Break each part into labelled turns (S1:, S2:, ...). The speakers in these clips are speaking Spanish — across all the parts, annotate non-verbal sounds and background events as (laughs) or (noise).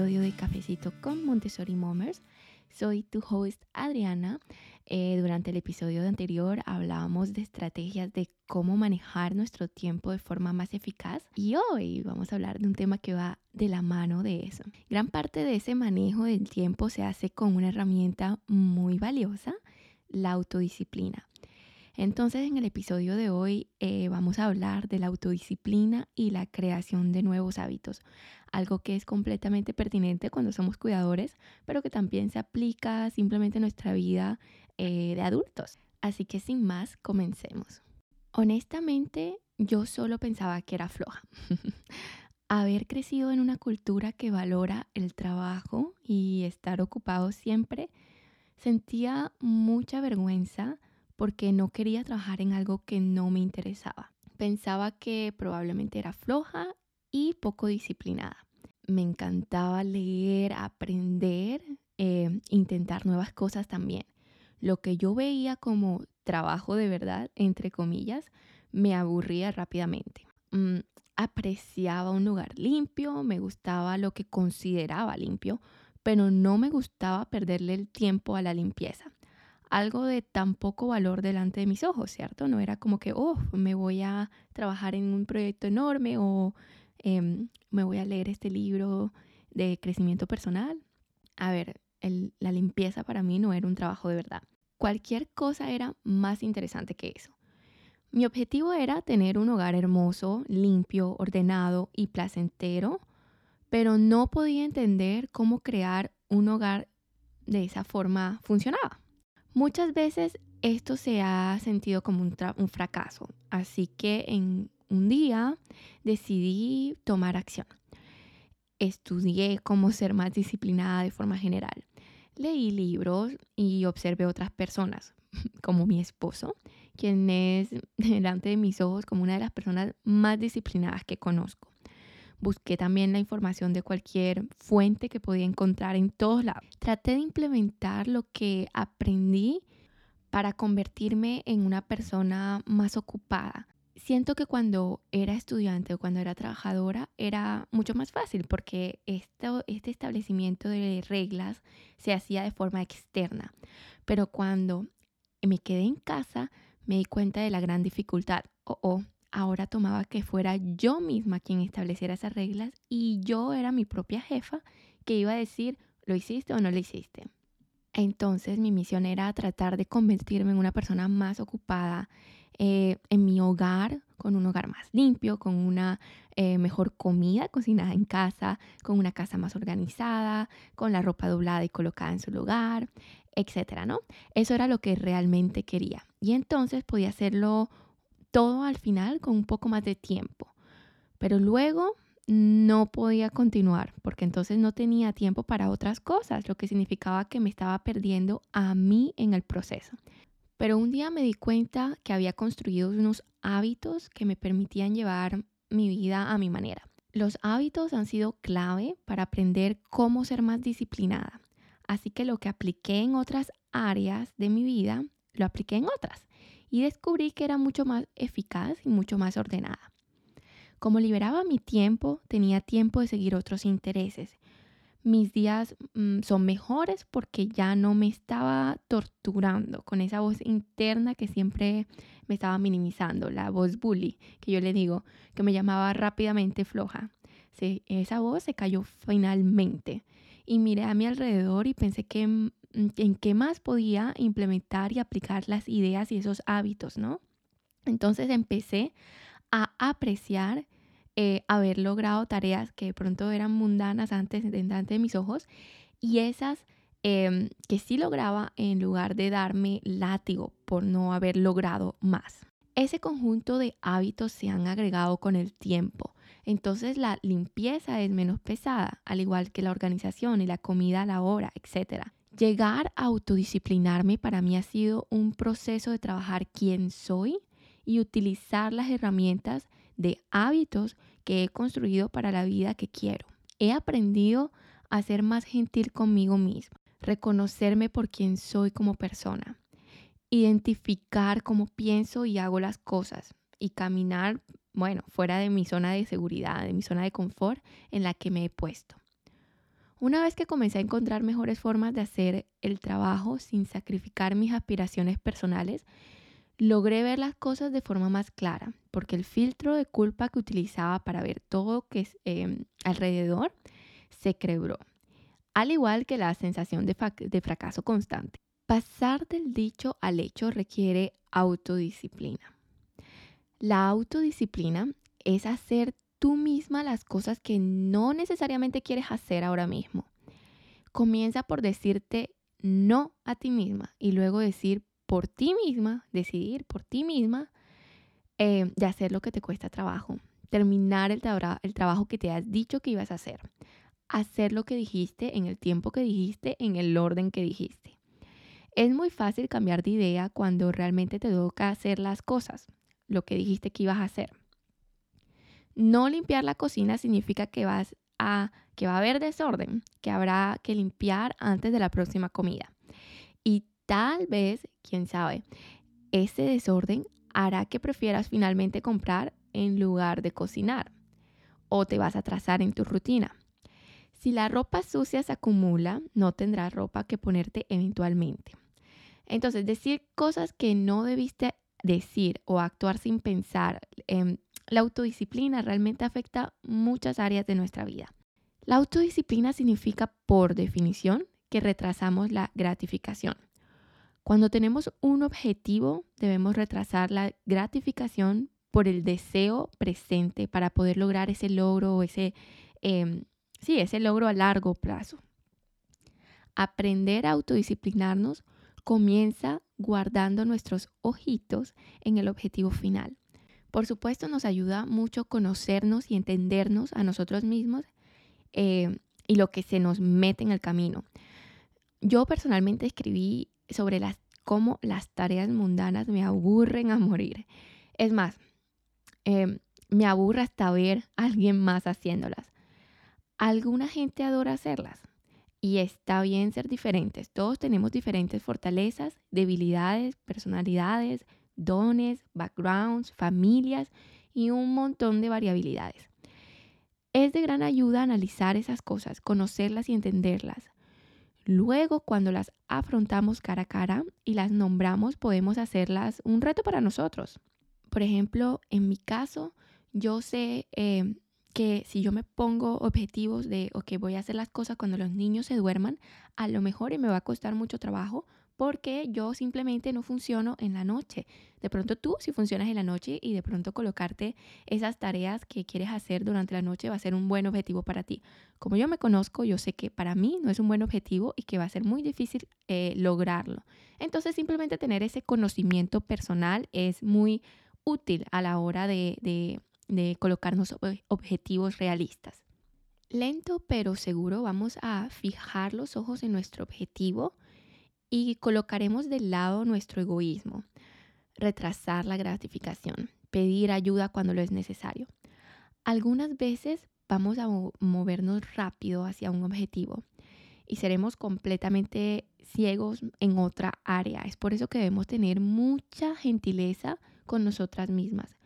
S1: episodio de Cafecito con Montessori Momers. Soy tu host Adriana. Eh, durante el episodio anterior hablábamos de estrategias de cómo manejar nuestro tiempo de forma más eficaz y hoy vamos a hablar de un tema que va de la mano de eso. Gran parte de ese manejo del tiempo se hace con una herramienta muy valiosa, la autodisciplina. Entonces en el episodio de hoy eh, vamos a hablar de la autodisciplina y la creación de nuevos hábitos, algo que es completamente pertinente cuando somos cuidadores, pero que también se aplica simplemente en nuestra vida eh, de adultos. Así que sin más, comencemos. Honestamente, yo solo pensaba que era floja. (laughs) Haber crecido en una cultura que valora el trabajo y estar ocupado siempre, sentía mucha vergüenza porque no quería trabajar en algo que no me interesaba. Pensaba que probablemente era floja y poco disciplinada. Me encantaba leer, aprender, eh, intentar nuevas cosas también. Lo que yo veía como trabajo de verdad, entre comillas, me aburría rápidamente. Mm, apreciaba un lugar limpio, me gustaba lo que consideraba limpio, pero no me gustaba perderle el tiempo a la limpieza algo de tan poco valor delante de mis ojos, ¿cierto? No era como que, oh, me voy a trabajar en un proyecto enorme o em, me voy a leer este libro de crecimiento personal. A ver, la limpieza para mí no era un trabajo de verdad. Cualquier cosa era más interesante que eso. Mi objetivo era tener un hogar hermoso, limpio, ordenado y placentero, pero no podía entender cómo crear un hogar de esa forma funcionaba. Muchas veces esto se ha sentido como un, fracaso, así que en un día decidí tomar acción. Estudié cómo ser más disciplinada de forma general. Leí libros y observé otras personas, (laughs) como mi esposo, quien es (laughs) delante de mis ojos como una de las personas más disciplinadas que conozco. Busqué también la información de cualquier fuente que podía encontrar en todos lados. Traté de implementar lo que aprendí para convertirme en una persona más ocupada. Siento que cuando era estudiante o cuando era trabajadora era mucho más fácil porque esto, este establecimiento de reglas se hacía de forma externa. Pero cuando me quedé en casa me di cuenta de la gran dificultad. Oh, oh, ahora tomaba que fuera yo misma quien estableciera esas reglas y yo era mi propia jefa que iba a decir, ¿lo hiciste o no lo hiciste? Entonces mi misión era tratar de convertirme en una persona más ocupada eh, en mi hogar, con un hogar más limpio, con una eh, mejor comida cocinada en casa, con una casa más organizada, con la ropa doblada y colocada en su lugar, etcétera, ¿no? Eso era lo que realmente quería. Y entonces podía hacerlo todo al final con un poco más de tiempo. Pero luego no podía continuar porque entonces no tenía tiempo para otras cosas, lo que significaba que me estaba perdiendo a mí en el proceso. Pero un día me di cuenta que había construido unos hábitos que me permitían llevar mi vida a mi manera. Los hábitos han sido clave para aprender cómo ser más disciplinada. Así que lo que apliqué en otras áreas de mi vida, lo apliqué en otras y descubrí que era mucho más eficaz y mucho más ordenada. Como liberaba mi tiempo, tenía tiempo de seguir otros intereses. Mis días mm, son mejores porque ya no me estaba torturando con esa voz interna que siempre me estaba minimizando, la voz bully, que yo le digo, que me llamaba rápidamente floja. esa voz se cayó finalmente y miré a mi alrededor y pensé que mm, en qué más podía implementar y aplicar las ideas y esos hábitos, ¿no? Entonces empecé a apreciar eh, haber logrado tareas que de pronto eran mundanas antes delante de mis ojos y esas em, que sí lograba en lugar de darme látigo por no haber logrado más. Ese conjunto de hábitos se han agregado con el tiempo. Entonces la limpieza es menos pesada, al igual que la organización y la comida a la hora, etc. Llegar a autodisciplinarme para mí ha sido un proceso de trabajar quién soy y utilizar las herramientas de hábitos que he construido para la vida que quiero. He aprendido a ser más gentil conmigo misma, reconocerme por quién soy como persona, identificar cómo pienso y hago las cosas y caminar, bueno, fuera de mi zona de seguridad, de mi zona de confort en la que me he puesto. Una vez que comencé a encontrar mejores formas de hacer el trabajo sin sacrificar mis aspiraciones personales, logré ver las cosas de forma más clara, porque el filtro de culpa que utilizaba para ver todo que es em, alrededor se quebró, al igual que la sensación de, de fracaso constante. Pasar del dicho al hecho requiere autodisciplina. La autodisciplina es hacer tú misma las cosas que no necesariamente quieres hacer ahora mismo. Comienza por decirte no a ti misma y luego decir por ti misma, decidir por ti misma eh, de hacer lo que te cuesta trabajo, terminar el, el trabajo que te has dicho que ibas a hacer, hacer lo que dijiste en el tiempo que dijiste, en el orden que dijiste. Es muy fácil cambiar de idea cuando realmente te toca hacer las cosas, lo que dijiste que ibas a hacer. No limpiar la cocina significa que vas a que va a haber desorden, que habrá que limpiar antes de la próxima comida. Y Tal vez, quién sabe, ese desorden hará que prefieras finalmente comprar en lugar de cocinar o te vas a atrasar en tu rutina. Si la ropa sucia se acumula, no tendrás ropa que ponerte eventualmente. Entonces, decir cosas que no debiste decir o actuar sin pensar, em, la autodisciplina realmente afecta muchas áreas de nuestra vida. La autodisciplina significa, por definición, que retrasamos la gratificación. Cuando tenemos un objetivo, debemos retrasar la gratificación por el deseo presente para poder lograr ese logro o ese, em, sí, ese logro a largo plazo. Aprender a autodisciplinarnos comienza guardando nuestros ojitos en el objetivo final. Por supuesto, nos ayuda mucho conocernos y entendernos a nosotros mismos eh, y lo que se nos mete en el camino. Yo personalmente escribí sobre las, cómo las tareas mundanas me aburren a morir. Es más, em, me aburre hasta ver a alguien más haciéndolas. Alguna gente adora hacerlas y está bien ser diferentes. Todos tenemos diferentes fortalezas, debilidades, personalidades, dones, backgrounds, familias y un montón de variabilidades. Es de gran ayuda analizar esas cosas, conocerlas y entenderlas. Luego, cuando las afrontamos cara a cara y las nombramos, podemos hacerlas un reto para nosotros. Por ejemplo, en mi caso, yo sé eh, que si yo me pongo objetivos de, ok, voy a hacer las cosas cuando los niños se duerman, a lo mejor me va a costar mucho trabajo, porque yo simplemente no funciono en la noche. De pronto tú si funcionas en la noche y de pronto colocarte esas tareas que quieres hacer durante la noche va a ser un buen objetivo para ti. Como yo me conozco, yo sé que para mí no es un buen objetivo y que va a ser muy difícil eh, lograrlo. Entonces simplemente tener ese conocimiento personal es muy útil a la hora de, colocarnos objetivos realistas. Lento pero seguro vamos a fijar los ojos en nuestro objetivo y colocaremos de lado nuestro egoísmo, retrasar la gratificación, pedir ayuda cuando lo es necesario. Algunas veces vamos a movernos rápido hacia un objetivo y seremos completamente ciegos en otra área. Es por eso que debemos tener mucha gentileza con nosotras mismas.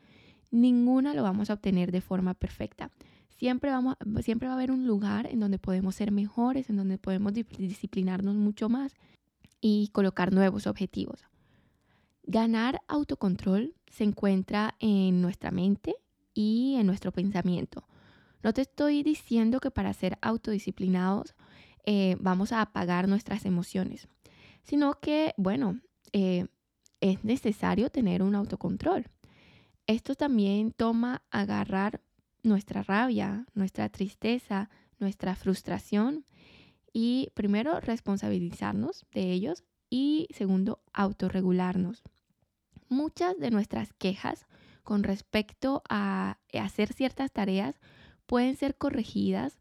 S1: Ninguna lo vamos a obtener de forma perfecta. Siempre, vamos, siempre va a haber un lugar en donde podemos ser mejores, en donde podemos disciplinarnos mucho más y colocar nuevos objetivos. Ganar autocontrol se encuentra en nuestra mente y en nuestro pensamiento. No te estoy diciendo que para ser autodisciplinados eh, vamos a apagar nuestras emociones, sino que, bueno, eh, es necesario tener un autocontrol. Esto también toma agarrar nuestra rabia, nuestra tristeza, nuestra frustración y primero responsabilizarnos de ellos y segundo autorregularnos. Muchas de nuestras quejas con respecto a hacer ciertas tareas pueden ser corregidas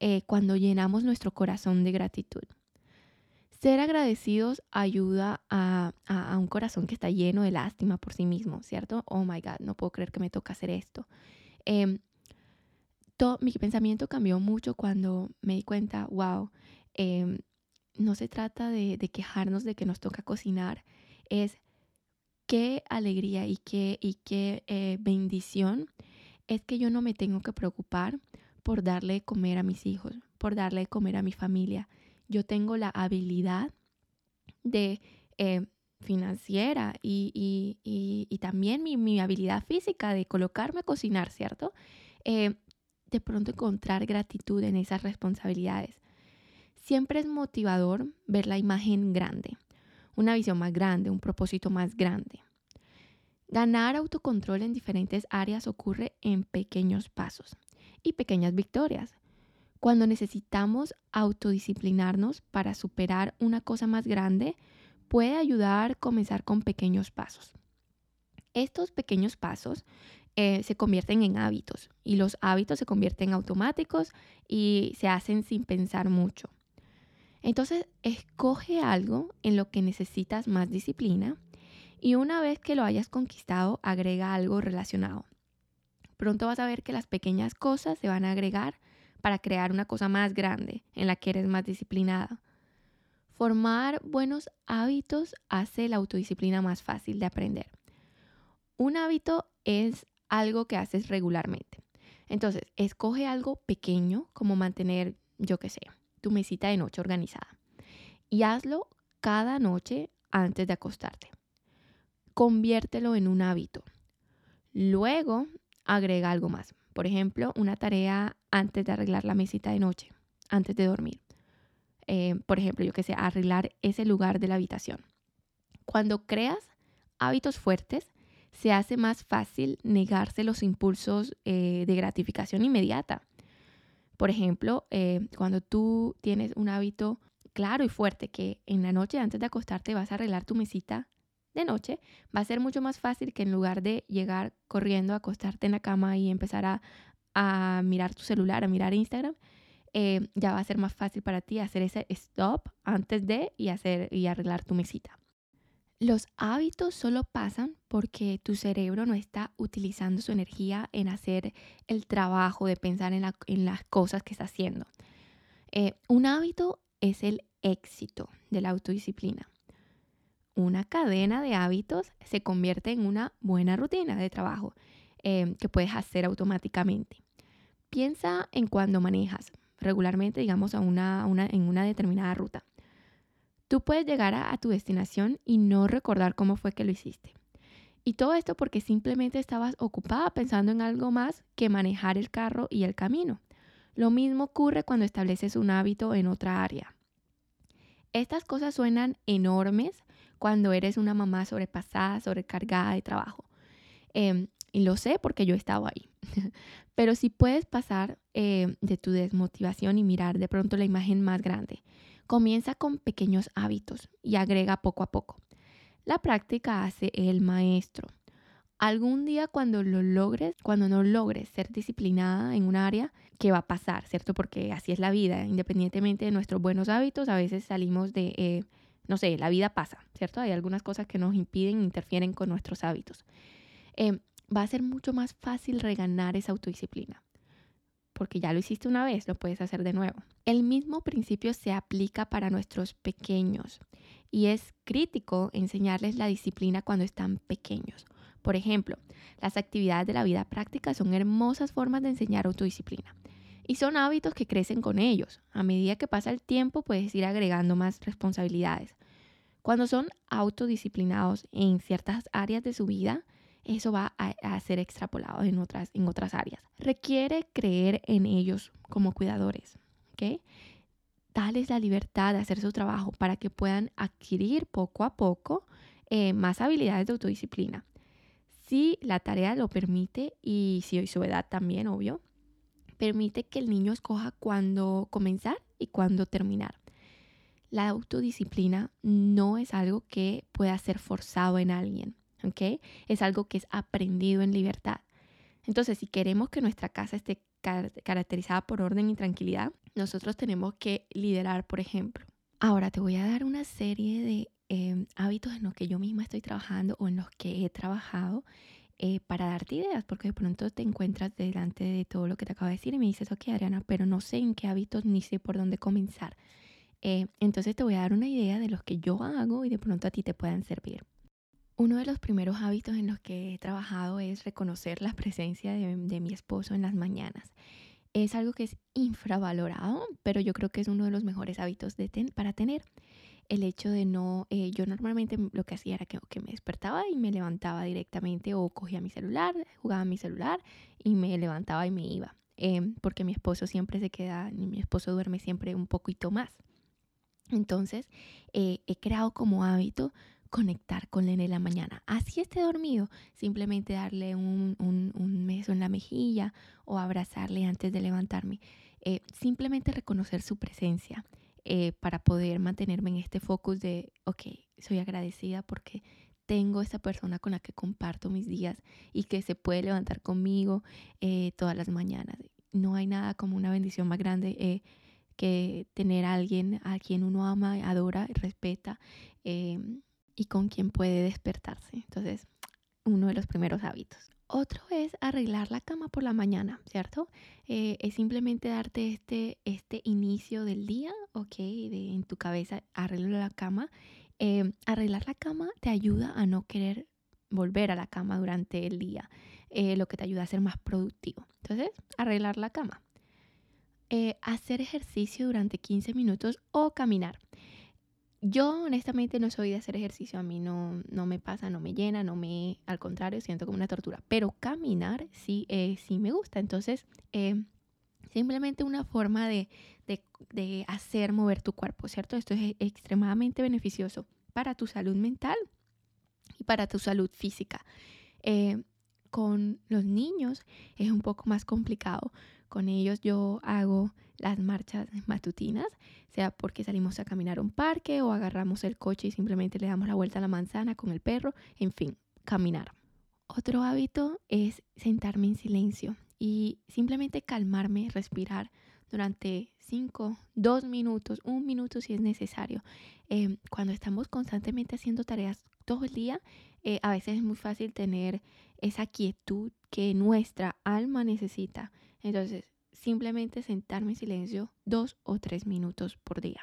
S1: eh, cuando llenamos nuestro corazón de gratitud. Ser agradecidos ayuda a, un corazón que está lleno de lástima por sí mismo, ¿cierto? Oh my God, no puedo creer que me toca hacer esto. Mi pensamiento cambió mucho cuando me di cuenta, wow, em, no se trata de, quejarnos de que nos toca cocinar, es qué alegría y qué, y qué eh, bendición es que yo no me tengo que preocupar por darle comer a mis hijos, por darle de comer a mi familia. Yo tengo la habilidad de eh, financiera y, y, también mi, mi, habilidad física de colocarme a cocinar, ¿cierto? Eh, de pronto encontrar gratitud en esas responsabilidades. Siempre es motivador ver la imagen grande, una visión más grande, un propósito más grande. Ganar autocontrol en diferentes áreas ocurre en pequeños pasos y pequeñas victorias. Cuando necesitamos autodisciplinarnos para superar una cosa más grande, puede ayudar a comenzar con pequeños pasos. Estos pequeños pasos eh, se convierten en hábitos y los hábitos se convierten automáticos y se hacen sin pensar mucho. Entonces, escoge algo en lo que necesitas más disciplina y una vez que lo hayas conquistado, agrega algo relacionado. Pronto vas a ver que las pequeñas cosas se van a agregar para crear una cosa más grande en la que eres más disciplinada. Formar buenos hábitos hace la autodisciplina más fácil de aprender. Un hábito es algo que haces regularmente. Entonces, escoge algo pequeño como mantener, yo qué sé, tu mesita de noche organizada y hazlo cada noche antes de acostarte conviértelo en un hábito. Luego, agrega algo más. Por ejemplo, una tarea antes de arreglar la mesita de noche, antes de dormir. Eh, por ejemplo, yo que sé, arreglar ese lugar de la habitación. Cuando creas hábitos fuertes, se hace más fácil negarse los impulsos eh, de gratificación inmediata. Por ejemplo, eh, cuando tú tienes un hábito claro y fuerte que en la noche antes de acostarte vas a arreglar tu mesita de noche, va a ser mucho más fácil que en lugar de llegar corriendo, a acostarte en la cama y empezar a, mirar tu celular, a mirar Instagram, eh, ya va a ser más fácil para ti hacer ese stop antes de y, hacer, y arreglar tu mesita. Los hábitos solo pasan porque tu cerebro no está utilizando su energía en hacer el trabajo de pensar en, las cosas que está haciendo. Eh, un hábito es el éxito de la autodisciplina una cadena de hábitos se convierte en una buena rutina de trabajo em, que puedes hacer automáticamente. Piensa en cuando manejas regularmente, digamos, una, en una determinada ruta. Tú puedes llegar a, tu destinación y no recordar cómo fue que lo hiciste. Y todo esto porque simplemente estabas ocupada pensando en algo más que manejar el carro y el camino. Lo mismo ocurre cuando estableces un hábito en otra área. Estas cosas suenan enormes, cuando eres una mamá sobrepasada, sobrecargada de trabajo. Em, y lo sé porque yo he estado ahí. (laughs) Pero si puedes pasar em, de tu desmotivación y mirar de pronto la imagen más grande, comienza con pequeños hábitos y agrega poco a poco. La práctica hace el maestro. Algún día cuando lo logres, cuando no logres ser disciplinada en un área, ¿qué va a pasar? ¿Cierto? Porque así es la vida. Independientemente de nuestros buenos hábitos, a veces salimos de... Eh, no sé, la vida pasa, ¿cierto? Hay algunas cosas que nos impiden, interfieren con nuestros hábitos. Em, va a ser mucho más fácil reganar esa autodisciplina, porque ya lo hiciste una vez, lo puedes hacer de nuevo. El mismo principio se aplica para nuestros pequeños y es crítico enseñarles la disciplina cuando están pequeños. Por ejemplo, las actividades de la vida práctica son hermosas formas de enseñar autodisciplina. Y son hábitos que crecen con ellos. A medida que pasa el tiempo puedes ir agregando más responsabilidades. Cuando son autodisciplinados en ciertas áreas de su vida, eso va a, ser extrapolado en otras, en otras áreas. Requiere creer en ellos como cuidadores. ¿okay? Dales la libertad de hacer su trabajo para que puedan adquirir poco a poco eh, más habilidades de autodisciplina. Si la tarea lo permite y si su edad también, obvio, permite que el niño escoja cuándo comenzar y cuándo terminar. La autodisciplina no es algo que pueda ser forzado en alguien, Es algo que es aprendido en libertad. Entonces, si queremos que nuestra casa esté caracterizada por orden y tranquilidad, nosotros tenemos que liderar, por ejemplo. Ahora te voy a dar una serie de em, hábitos en los que yo misma estoy trabajando o en los que he trabajado eh, para darte ideas, porque de pronto te encuentras delante de todo lo que te acabo de decir y me dices, ok, Adriana, pero no sé en qué hábitos ni sé por dónde comenzar. Eh, entonces te voy a dar una idea de los que yo hago y de pronto a ti te puedan servir. Uno de los primeros hábitos en los que he trabajado es reconocer la presencia de, mi esposo en las mañanas. es algo que es infravalorado, pero yo creo que es uno de los mejores hábitos de para tener. El hecho de no, eh, yo normalmente lo que hacía era que, me despertaba y me levantaba directamente o cogía mi celular, jugaba mi celular y me levantaba y me iba. Em, porque mi esposo siempre se queda, mi esposo duerme siempre un poquito más. Entonces, eh, he creado como hábito conectar con él en la mañana. Así esté dormido, simplemente darle un, un, beso en la mejilla o abrazarle antes de levantarme. Eh, simplemente reconocer su presencia eh, para poder mantenerme en este focus de, ok, soy agradecida porque tengo esa persona con la que comparto mis días y que se puede levantar conmigo eh, todas las mañanas. No hay nada como una bendición más grande que tener a alguien a quien uno ama, adora, respeta y con quien puede despertarse. Entonces, uno de los primeros hábitos. Otro es arreglar la cama por la mañana, ¿cierto? Eh, es simplemente darte este, este inicio del día, ok, de, en tu cabeza, arreglar la cama. Eh, arreglar la cama te ayuda a no querer volver a la cama durante el día, eh, lo que te ayuda a ser más productivo. Entonces, arreglar la cama. hacer ejercicio durante 15 minutos o caminar. Yo honestamente no soy de hacer ejercicio, a mí no, no me pasa, no me llena, no me, al contrario, siento como una tortura, pero caminar sí, eh, sí me gusta, entonces eh, simplemente una forma de, de, hacer mover tu cuerpo, ¿cierto? Esto es extremadamente beneficioso para tu salud mental y para tu salud física. Eh, con los niños es un poco más complicado. Con ellos yo hago las marchas matutinas, sea porque salimos a caminar a un parque o agarramos el coche y simplemente le damos la vuelta a la manzana con el perro, en fin, caminar. Otro hábito es sentarme en silencio y simplemente calmarme, respirar durante 5, 2 minutos, un minuto si es necesario. Em, cuando estamos constantemente haciendo tareas todo el día, eh, a veces es muy fácil tener esa quietud que nuestra alma necesita. Entonces, simplemente sentarme en silencio dos o tres minutos por día.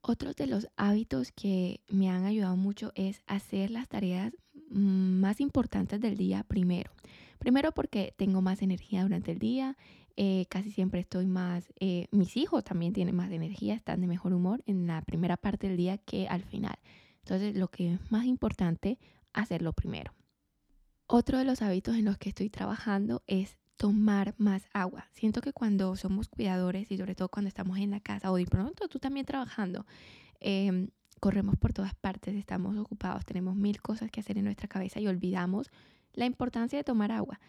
S1: Otro de los hábitos que me han ayudado mucho es hacer las tareas mm, más importantes del día primero. Primero porque tengo más energía durante el día, eh, casi siempre estoy más, eh, mis hijos también tienen más energía, están de mejor humor en la primera parte del día que al final. Entonces lo que es más importante, hacerlo primero. Otro de los hábitos en los que estoy trabajando es tomar más agua. Siento que cuando somos cuidadores y sobre todo cuando estamos en la casa o de pronto tú también trabajando, em, corremos por todas partes, estamos ocupados, tenemos mil cosas que hacer en nuestra cabeza y olvidamos la importancia de tomar agua.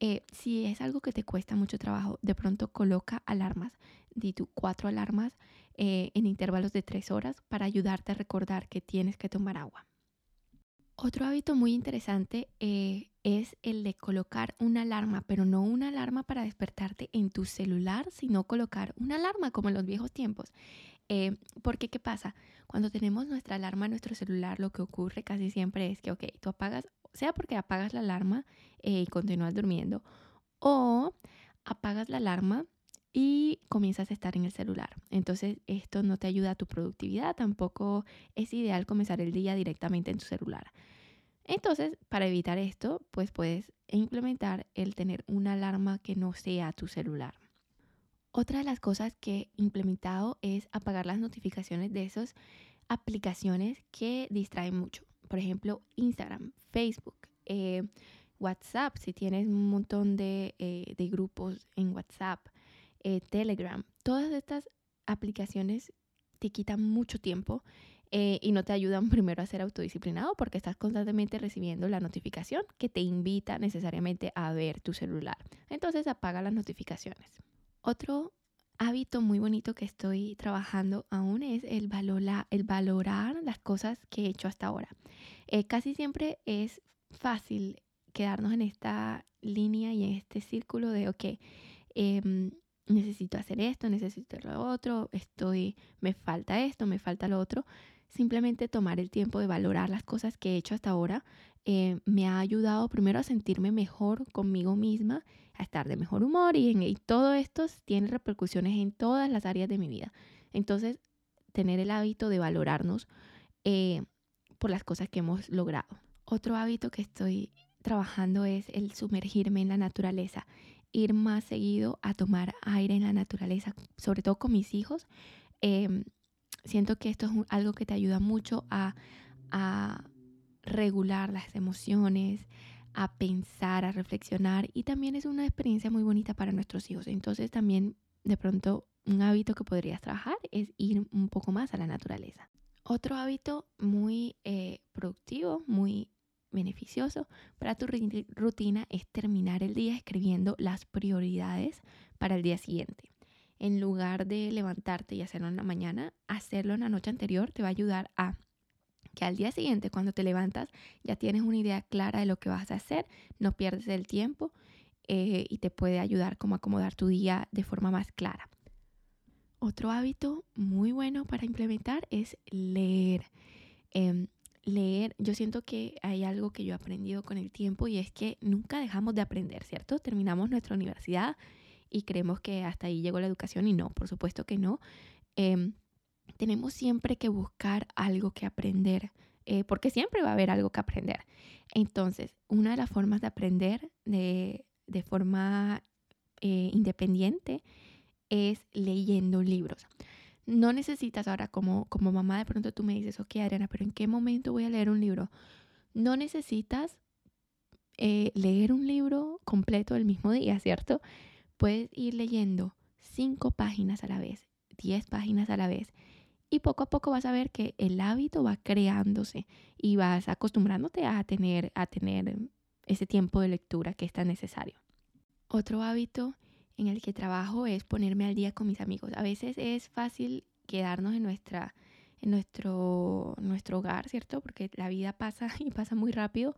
S1: Eh, si es algo que te cuesta mucho trabajo, de pronto coloca alarmas, di tú cuatro alarmas eh, en intervalos de tres horas para ayudarte a recordar que tienes que tomar agua. Otro hábito muy interesante eh, es el de colocar una alarma, pero no una alarma para despertarte en tu celular, sino colocar una alarma como en los viejos tiempos. Eh, porque, ¿qué pasa? Cuando tenemos nuestra alarma en nuestro celular, lo que ocurre casi siempre es que, ok, tú apagas, sea porque apagas la alarma eh, y continúas durmiendo, o apagas la alarma y comienzas a estar en el celular. Entonces, esto no te ayuda a tu productividad, tampoco es ideal comenzar el día directamente en tu celular. Entonces, para evitar esto, pues puedes implementar el tener una alarma que no sea tu celular. Otra de las cosas que he implementado es apagar las notificaciones de esas aplicaciones que distraen mucho. Por ejemplo, Instagram, Facebook, eh, WhatsApp, si tienes un montón de, eh, grupos en WhatsApp, eh, Telegram. Todas estas aplicaciones te quitan mucho tiempo eh, y no te ayudan (laughs) primero a ser autodisciplinado porque estás constantemente recibiendo la notificación que te invita necesariamente a ver tu celular. Entonces apaga las notificaciones. Otro hábito muy bonito que estoy trabajando aún es el, el valorar las cosas que he hecho hasta ahora. Eh, casi siempre es fácil quedarnos en esta línea y en este círculo de, ok, em, necesito hacer esto, necesito lo otro, estoy, me falta esto, me falta lo otro, simplemente tomar el tiempo de valorar las cosas que he hecho hasta ahora eh, me ha ayudado primero a sentirme mejor conmigo misma, a estar de mejor humor y, en, todo esto tiene repercusiones en todas las áreas de mi vida. Entonces, tener el hábito de valorarnos eh, por las cosas que hemos logrado. Otro hábito que estoy trabajando es el sumergirme en la naturaleza. ir más seguido a tomar aire en la naturaleza, sobre todo con mis hijos. Em, siento que esto es algo que te ayuda mucho a, regular las emociones, a pensar, a reflexionar y también es una experiencia muy bonita para nuestros hijos. Entonces también de pronto un hábito que podrías trabajar es ir un poco más a la naturaleza. Otro hábito muy eh, productivo, muy beneficioso para tu rutina es terminar el día escribiendo las prioridades para el día siguiente. En lugar de levantarte y hacerlo en la mañana, hacerlo en la noche anterior te va a ayudar a que al día siguiente cuando te levantas ya tienes una idea clara de lo que vas a hacer, no pierdes el tiempo eh, y te puede ayudar como a acomodar tu día de forma más clara. Otro hábito muy bueno para implementar es leer. Em, leer, yo siento que hay algo que yo he aprendido con el tiempo y es que nunca dejamos de aprender, ¿cierto? Terminamos nuestra universidad y creemos que hasta ahí llegó la educación y no, por supuesto que no. Em, tenemos siempre que buscar algo que aprender, eh, porque siempre va a haber algo que aprender. Entonces, una de las formas de aprender de, de forma eh, independiente es leyendo libros. No necesitas ahora como, como mamá de pronto tú me dices, ok Adriana, pero ¿en qué momento voy a leer un libro? No necesitas eh, leer un libro completo el mismo día, ¿cierto? Puedes ir leyendo cinco páginas a la vez, diez páginas a la vez. Y poco a poco vas a ver que el hábito va creándose y vas acostumbrándote a tener, a tener ese tiempo de lectura que es tan necesario. Otro hábito en el que trabajo es ponerme al día con mis amigos. A veces es fácil quedarnos en nuestra en nuestro nuestro hogar, ¿cierto? Porque la vida pasa (laughs) y pasa muy rápido,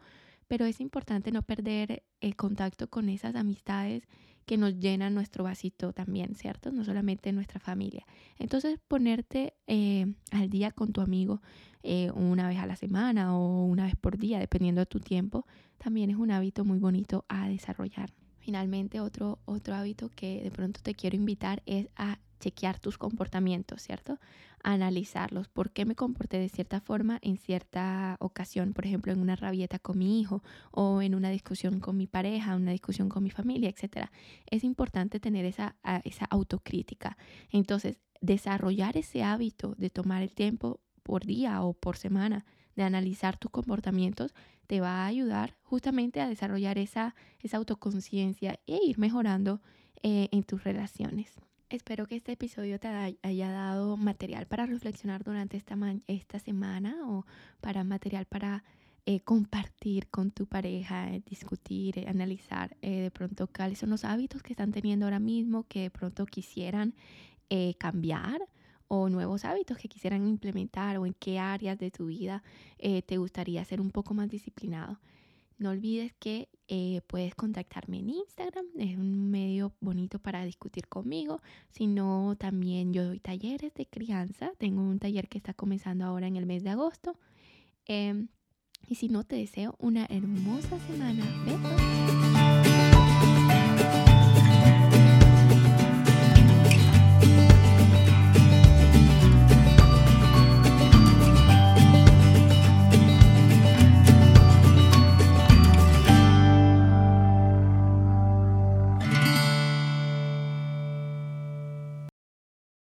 S1: pero es importante no perder el contacto con esas amistades que nos llenan nuestro vasito también, ¿cierto? No solamente nuestra familia. Entonces ponerte eh, al día con tu amigo eh, una vez a la semana o una vez por día, dependiendo de tu tiempo, también es un hábito muy bonito a desarrollar. Finalmente, otro, otro hábito que de pronto te quiero invitar es a chequear tus comportamientos, ¿cierto? analizarlos. ¿Por qué me comporté de cierta forma en cierta ocasión? Por ejemplo, en una rabieta con mi hijo o en una discusión con mi pareja, una discusión con mi familia, etc. Es importante tener esa, esa autocrítica. Entonces, desarrollar ese hábito de tomar el tiempo por día o por semana de analizar tus comportamientos te va a ayudar justamente a desarrollar esa, esa autoconciencia e ir mejorando eh, en tus relaciones. Espero que este episodio te haya dado material para reflexionar durante esta, esta semana o para material para eh, compartir con tu pareja, eh, discutir, analizar de pronto cuáles son los hábitos que están teniendo ahora mismo que de pronto quisieran cambiar o nuevos hábitos que quisieran implementar o en qué áreas de tu vida eh, te gustaría ser un poco más disciplinado. No olvides que eh, puedes contactarme en Instagram, es un medio bonito para discutir conmigo, sino también yo doy talleres de crianza, tengo un taller que está comenzando ahora en el mes de agosto. Em, y si no, te deseo una hermosa semana. Besos.